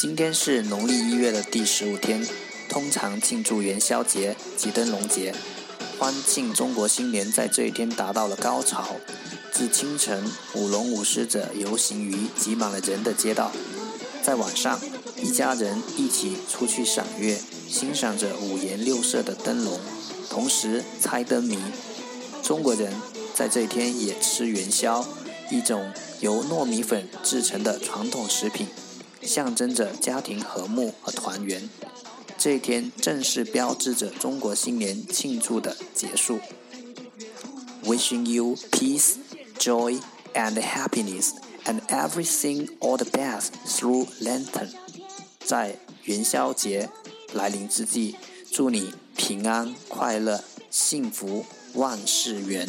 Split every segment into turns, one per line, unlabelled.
今天是农历一月的第十五天，通常庆祝元宵节及灯笼节，欢庆中国新年在这一天达到了高潮。自清晨，舞龙舞狮者游行于挤满了人的街道，在晚上，一家人一起出去赏月，欣赏着五颜六色的灯笼，同时猜灯谜。中国人在这一天也吃元宵，一种由糯米粉制成的传统食品。象征着家庭和睦和团圆，这一天正是标志着中国新年庆祝的结束。Wishing you peace, joy, and happiness, and everything all the best through Lantern。在元宵节来临之际，祝你平安、快乐、幸福，万事圆。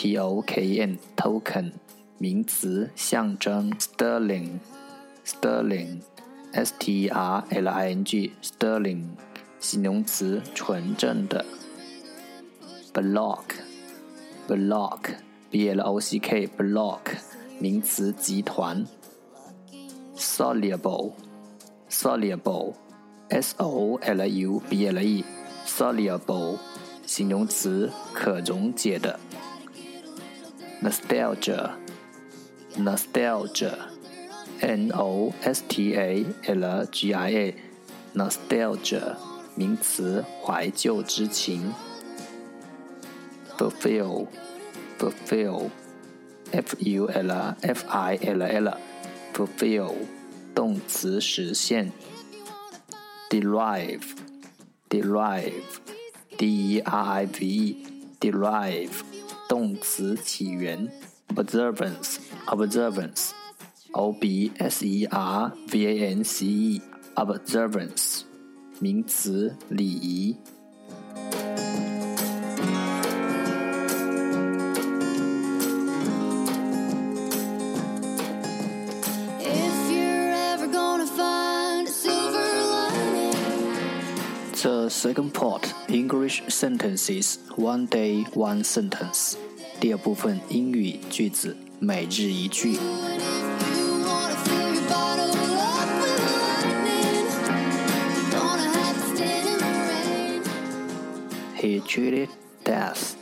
T O K N token 名词象征 sterling sterling S T R L I N G sterling 形容词纯正的 block block B L O C K block 名词集团 soluble soluble S O L U B L E soluble 形容词可溶解的 nostalgia, nostalgia, n o s t a l g i a, nostalgia 名词，怀旧之情。fulfill, fulfill, f u l f i l l, fulfill 动词，实现。derive, derive, d e r i v e, derive 动词起源，observance，observance，o b s e r v a n c e，observance，名词礼仪。The second part English sentences one day one sentence. 第二部分英语句子每日一句。He treated death.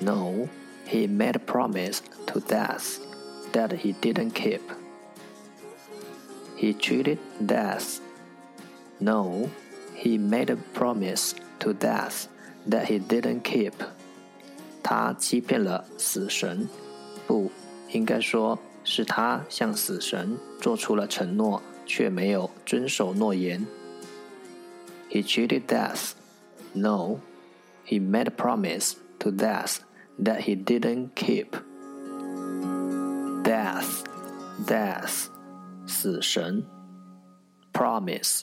No, he made a promise to death that he didn't keep. He treated death. No, he made a promise to death that he didn't keep. 他欺骗了死神，不应该说是他向死神做出了承诺，却没有遵守诺言。He cheated death. No, he made a promise to death that he didn't keep. Death, death, 死神。Promise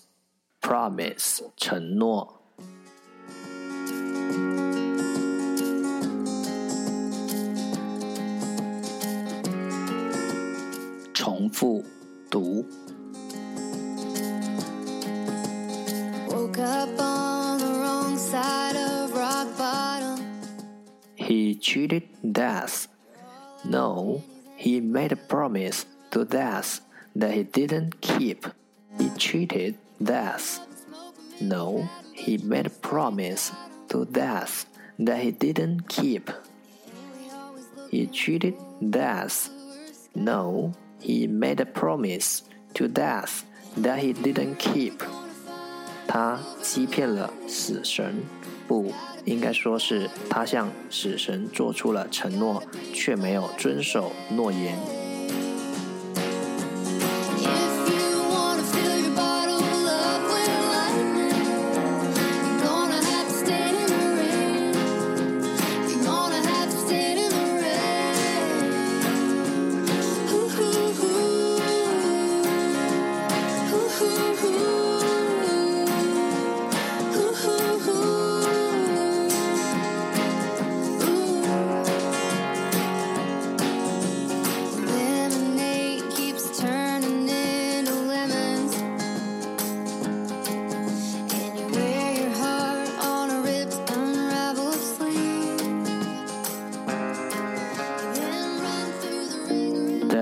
promise 承诺。 重复读。
Woke up on the wrong side of rock bottom.
He cheated death. No, he made a promise to death that he didn't keep. He cheated death. No, he made a promise to death that he didn't keep. He cheated death. No, he made a promise to death that he didn't keep. 他欺骗了死神，不应该说是他向死神做出了承诺，却没有遵守诺言。